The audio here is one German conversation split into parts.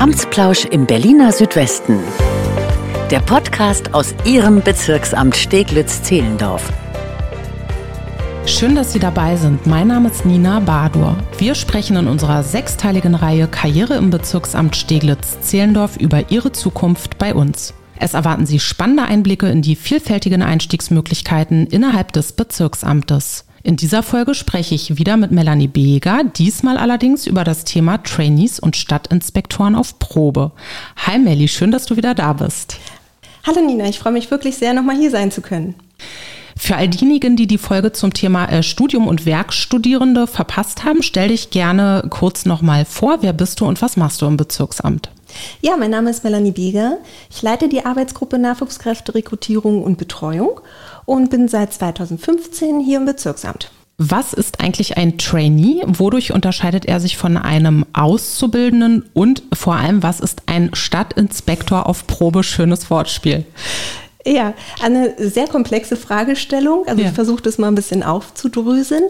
Amtsplausch im Berliner Südwesten. Der Podcast aus Ihrem Bezirksamt Steglitz-Zehlendorf. Schön, dass Sie dabei sind. Mein Name ist Nina Badur. Wir sprechen in unserer sechsteiligen Reihe Karriere im Bezirksamt Steglitz-Zehlendorf über Ihre Zukunft bei uns. Es erwarten Sie spannende Einblicke in die vielfältigen Einstiegsmöglichkeiten innerhalb des Bezirksamtes. In dieser Folge spreche ich wieder mit Melanie Beger, diesmal allerdings über das Thema Trainees und Stadtinspektoren auf Probe. Hi Melli, schön, dass du wieder da bist. Hallo Nina, ich freue mich wirklich sehr, nochmal hier sein zu können. Für all diejenigen, die die Folge zum Thema äh, Studium und Werkstudierende verpasst haben, stell dich gerne kurz nochmal vor. Wer bist du und was machst du im Bezirksamt? Ja, mein Name ist Melanie Beger. Ich leite die Arbeitsgruppe Nachwuchskräfte, Rekrutierung und Betreuung und bin seit 2015 hier im Bezirksamt. Was ist eigentlich ein Trainee? Wodurch unterscheidet er sich von einem Auszubildenden? Und vor allem, was ist ein Stadtinspektor auf Probe? Schönes Wortspiel. Ja, eine sehr komplexe Fragestellung. Also ja. ich versuche das mal ein bisschen aufzudröseln.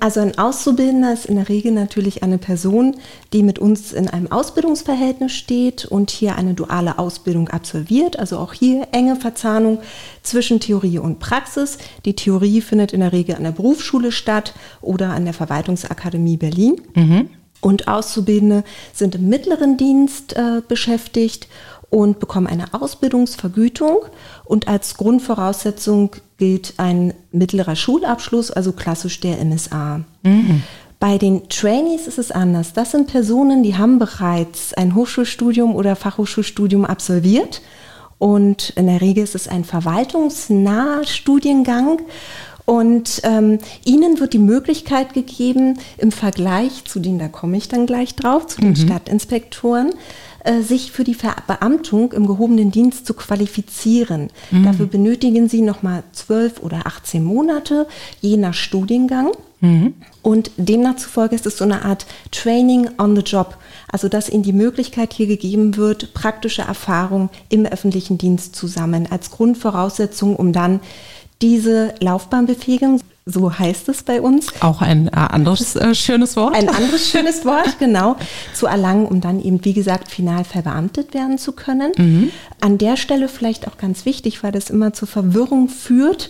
Also ein Auszubildender ist in der Regel natürlich eine Person, die mit uns in einem Ausbildungsverhältnis steht und hier eine duale Ausbildung absolviert. Also auch hier enge Verzahnung zwischen Theorie und Praxis. Die Theorie findet in der Regel an der Berufsschule statt oder an der Verwaltungsakademie Berlin. Mhm. Und Auszubildende sind im mittleren Dienst äh, beschäftigt und bekommen eine Ausbildungsvergütung. Und als Grundvoraussetzung gilt ein mittlerer Schulabschluss, also klassisch der MSA. Mhm. Bei den Trainees ist es anders. Das sind Personen, die haben bereits ein Hochschulstudium oder Fachhochschulstudium absolviert. Und in der Regel ist es ein verwaltungsnaher Studiengang. Und ähm, ihnen wird die Möglichkeit gegeben, im Vergleich zu denen, da komme ich dann gleich drauf, zu den mhm. Stadtinspektoren, sich für die Verbeamtung im gehobenen Dienst zu qualifizieren. Mhm. Dafür benötigen sie nochmal zwölf oder 18 Monate, je nach Studiengang. Mhm. Und demnach zufolge ist es so eine Art Training on the Job. Also dass ihnen die Möglichkeit hier gegeben wird, praktische Erfahrung im öffentlichen Dienst zu sammeln, als Grundvoraussetzung, um dann diese Laufbahnbefähigung so heißt es bei uns. Auch ein äh, anderes äh, schönes Wort. Ein anderes schönes Wort, genau, zu erlangen, um dann eben, wie gesagt, final verbeamtet werden zu können. Mhm. An der Stelle vielleicht auch ganz wichtig, weil das immer zur Verwirrung führt.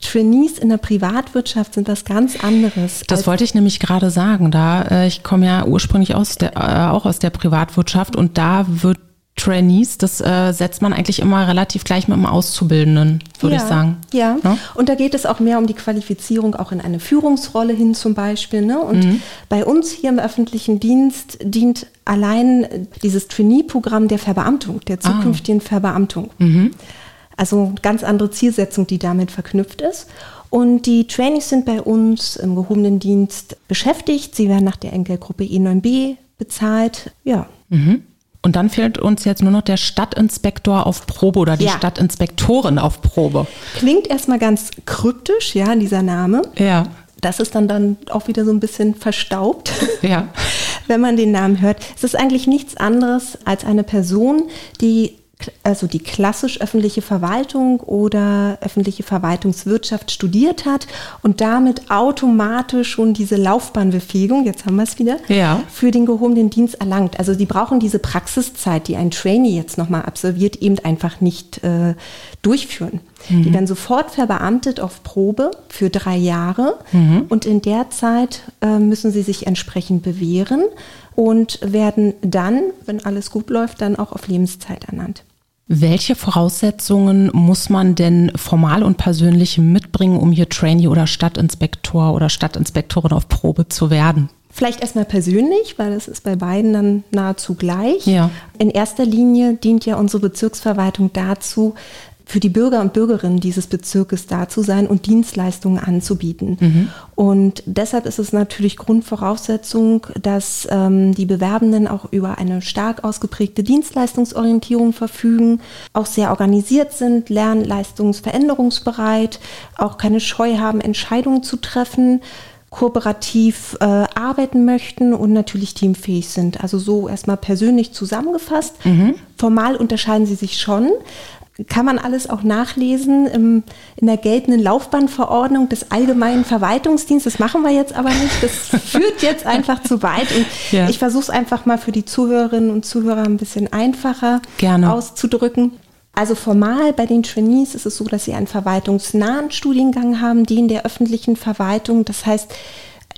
Trainees in der Privatwirtschaft sind was ganz anderes. Das wollte ich nämlich gerade sagen. Da äh, ich komme ja ursprünglich aus der, äh, auch aus der Privatwirtschaft und da wird Trainees, das äh, setzt man eigentlich immer relativ gleich mit dem Auszubildenden, würde ja, ich sagen. Ja. ja, und da geht es auch mehr um die Qualifizierung auch in eine Führungsrolle hin zum Beispiel. Ne? Und mhm. bei uns hier im öffentlichen Dienst dient allein dieses Trainee-Programm der Verbeamtung, der ah. zukünftigen ah. Verbeamtung. Mhm. Also ganz andere Zielsetzung, die damit verknüpft ist. Und die Trainees sind bei uns im gehobenen Dienst beschäftigt. Sie werden nach der Enkelgruppe E9b bezahlt. Ja. Mhm. Und dann fehlt uns jetzt nur noch der Stadtinspektor auf Probe oder die ja. Stadtinspektorin auf Probe. Klingt erstmal ganz kryptisch, ja, dieser Name. Ja. Das ist dann, dann auch wieder so ein bisschen verstaubt. Ja. Wenn man den Namen hört. Es ist eigentlich nichts anderes als eine Person, die also die klassisch öffentliche Verwaltung oder öffentliche Verwaltungswirtschaft studiert hat und damit automatisch schon diese Laufbahnbefähigung, jetzt haben wir es wieder, ja. für den gehobenen Dienst erlangt. Also sie brauchen diese Praxiszeit, die ein Trainee jetzt nochmal absolviert, eben einfach nicht äh, durchführen. Mhm. Die werden sofort verbeamtet auf Probe für drei Jahre mhm. und in der Zeit äh, müssen sie sich entsprechend bewähren und werden dann, wenn alles gut läuft, dann auch auf Lebenszeit ernannt. Welche Voraussetzungen muss man denn formal und persönlich mitbringen, um hier Trainee oder Stadtinspektor oder Stadtinspektorin auf Probe zu werden? Vielleicht erstmal persönlich, weil das ist bei beiden dann nahezu gleich. Ja. In erster Linie dient ja unsere Bezirksverwaltung dazu, für die Bürger und Bürgerinnen dieses Bezirkes da zu sein und Dienstleistungen anzubieten. Mhm. Und deshalb ist es natürlich Grundvoraussetzung, dass ähm, die Bewerbenden auch über eine stark ausgeprägte Dienstleistungsorientierung verfügen, auch sehr organisiert sind, lernleistungsveränderungsbereit, auch keine Scheu haben, Entscheidungen zu treffen kooperativ äh, arbeiten möchten und natürlich teamfähig sind. Also so erstmal persönlich zusammengefasst. Mhm. Formal unterscheiden sie sich schon, kann man alles auch nachlesen im, in der geltenden Laufbahnverordnung des Allgemeinen Verwaltungsdienstes. Das machen wir jetzt aber nicht. Das führt jetzt einfach zu weit. Und ja. ich versuche es einfach mal für die Zuhörerinnen und Zuhörer ein bisschen einfacher Gerne. auszudrücken. Also formal bei den Trainees ist es so, dass sie einen verwaltungsnahen Studiengang haben, den der öffentlichen Verwaltung. Das heißt,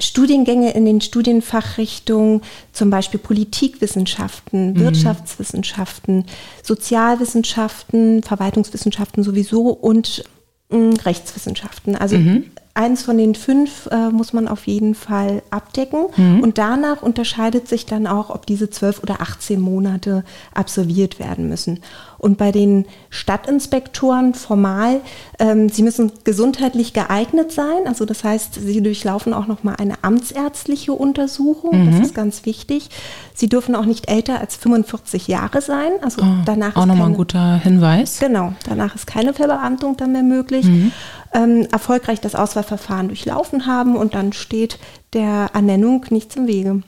Studiengänge in den Studienfachrichtungen, zum Beispiel Politikwissenschaften, mhm. Wirtschaftswissenschaften, Sozialwissenschaften, Verwaltungswissenschaften sowieso und mh, mm, Rechtswissenschaften. Also mhm. Eins von den fünf äh, muss man auf jeden Fall abdecken. Mhm. Und danach unterscheidet sich dann auch, ob diese zwölf oder 18 Monate absolviert werden müssen. Und bei den Stadtinspektoren formal, ähm, sie müssen gesundheitlich geeignet sein. Also das heißt, sie durchlaufen auch noch mal eine amtsärztliche Untersuchung. Mhm. Das ist ganz wichtig. Sie dürfen auch nicht älter als 45 Jahre sein. Also oh, danach auch nochmal ein guter Hinweis. Genau, danach ist keine Verbeamtung dann mehr möglich. Mhm. Ähm, erfolgreich das Auswahlverfahren durchlaufen haben und dann steht der Ernennung nichts im Wege.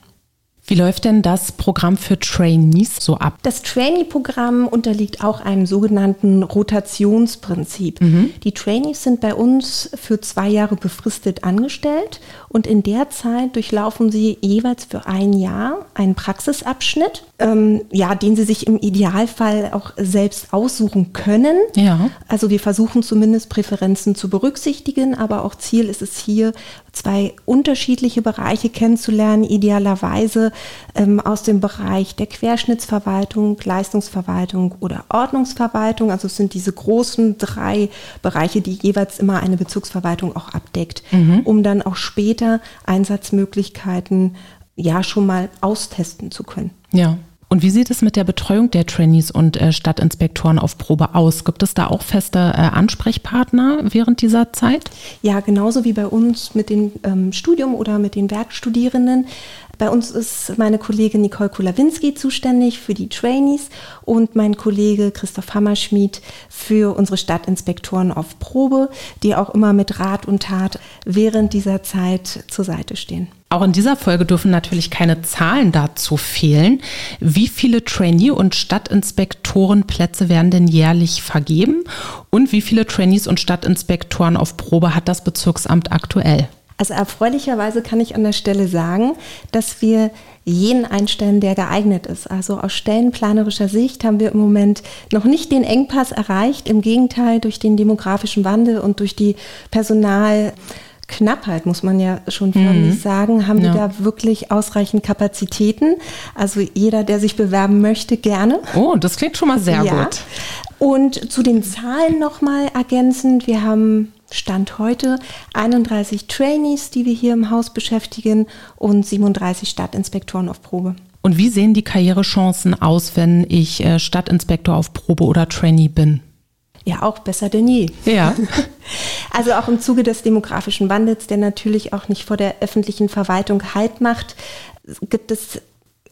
Wie läuft denn das Programm für Trainees so ab? Das Trainee-Programm unterliegt auch einem sogenannten Rotationsprinzip. Mhm. Die Trainees sind bei uns für zwei Jahre befristet angestellt und in der Zeit durchlaufen sie jeweils für ein Jahr einen Praxisabschnitt, ähm, ja, den sie sich im Idealfall auch selbst aussuchen können. Ja. Also wir versuchen zumindest Präferenzen zu berücksichtigen, aber auch Ziel ist es hier, zwei unterschiedliche Bereiche kennenzulernen, idealerweise ähm, aus dem Bereich der Querschnittsverwaltung, Leistungsverwaltung oder Ordnungsverwaltung. Also es sind diese großen drei Bereiche, die jeweils immer eine Bezugsverwaltung auch abdeckt, mhm. um dann auch später Einsatzmöglichkeiten ja schon mal austesten zu können. Ja. Und wie sieht es mit der Betreuung der Trainees und äh, Stadtinspektoren auf Probe aus? Gibt es da auch feste äh, Ansprechpartner während dieser Zeit? Ja, genauso wie bei uns mit dem ähm, Studium oder mit den Werkstudierenden. Bei uns ist meine Kollegin Nicole Kulawinski zuständig für die Trainees und mein Kollege Christoph Hammerschmidt für unsere Stadtinspektoren auf Probe, die auch immer mit Rat und Tat während dieser Zeit zur Seite stehen. Auch in dieser Folge dürfen natürlich keine Zahlen dazu fehlen. Wie viele Trainee- und Stadtinspektorenplätze werden denn jährlich vergeben? Und wie viele Trainees und Stadtinspektoren auf Probe hat das Bezirksamt aktuell? Also erfreulicherweise kann ich an der Stelle sagen, dass wir jeden einstellen, der geeignet ist. Also aus stellenplanerischer Sicht haben wir im Moment noch nicht den Engpass erreicht. Im Gegenteil, durch den demografischen Wandel und durch die Personal Knappheit, muss man ja schon förmlich mhm. sagen, haben ja. wir da wirklich ausreichend Kapazitäten. Also jeder, der sich bewerben möchte, gerne. Oh, das klingt schon mal sehr ja. gut. Und zu den Zahlen nochmal ergänzend, wir haben Stand heute 31 Trainees, die wir hier im Haus beschäftigen und 37 Stadtinspektoren auf Probe. Und wie sehen die Karrierechancen aus, wenn ich äh, Stadtinspektor auf Probe oder Trainee bin? Ja, auch besser denn je. Ja. Also auch im Zuge des demografischen Wandels, der natürlich auch nicht vor der öffentlichen Verwaltung Halt macht, gibt es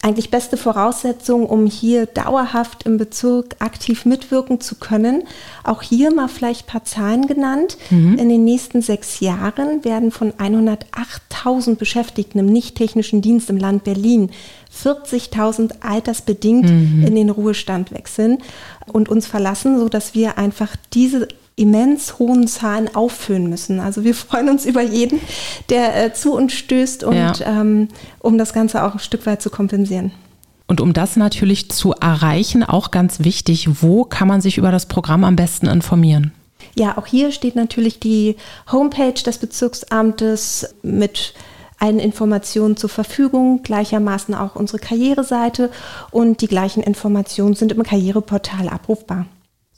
eigentlich beste Voraussetzungen, um hier dauerhaft im Bezirk aktiv mitwirken zu können. Auch hier mal vielleicht ein paar Zahlen genannt. Mhm. In den nächsten sechs Jahren werden von 108.000 Beschäftigten im nicht-technischen Dienst im Land Berlin 40.000 altersbedingt mhm. in den Ruhestand wechseln und uns verlassen, sodass wir einfach diese immens hohen Zahlen auffüllen müssen. Also wir freuen uns über jeden, der äh, zu uns stößt und ja. ähm, um das Ganze auch ein Stück weit zu kompensieren. Und um das natürlich zu erreichen, auch ganz wichtig, wo kann man sich über das Programm am besten informieren? Ja, auch hier steht natürlich die Homepage des Bezirksamtes mit allen Informationen zur Verfügung, gleichermaßen auch unsere Karriereseite und die gleichen Informationen sind im Karriereportal abrufbar.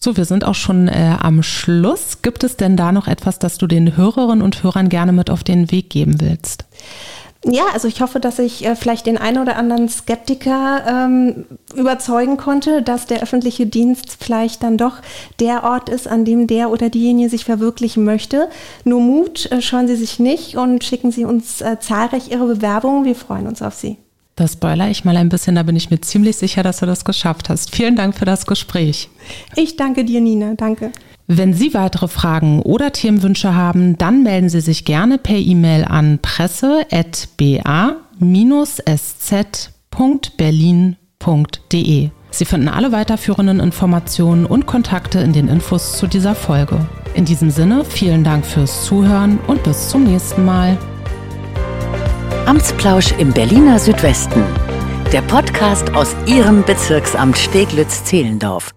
So, wir sind auch schon äh, am Schluss. Gibt es denn da noch etwas, das du den Hörerinnen und Hörern gerne mit auf den Weg geben willst? Ja, also ich hoffe, dass ich äh, vielleicht den einen oder anderen Skeptiker ähm, überzeugen konnte, dass der öffentliche Dienst vielleicht dann doch der Ort ist, an dem der oder diejenige sich verwirklichen möchte. Nur Mut, äh, scheuen Sie sich nicht und schicken Sie uns äh, zahlreich Ihre Bewerbungen. Wir freuen uns auf Sie. Da spoiler ich mal ein bisschen, da bin ich mir ziemlich sicher, dass du das geschafft hast. Vielen Dank für das Gespräch. Ich danke dir, Nina. Danke. Wenn Sie weitere Fragen oder Themenwünsche haben, dann melden Sie sich gerne per E-Mail an presse.ba-sz.berlin.de. Sie finden alle weiterführenden Informationen und Kontakte in den Infos zu dieser Folge. In diesem Sinne, vielen Dank fürs Zuhören und bis zum nächsten Mal. Amtsplausch im Berliner Südwesten. Der Podcast aus Ihrem Bezirksamt Steglitz-Zehlendorf.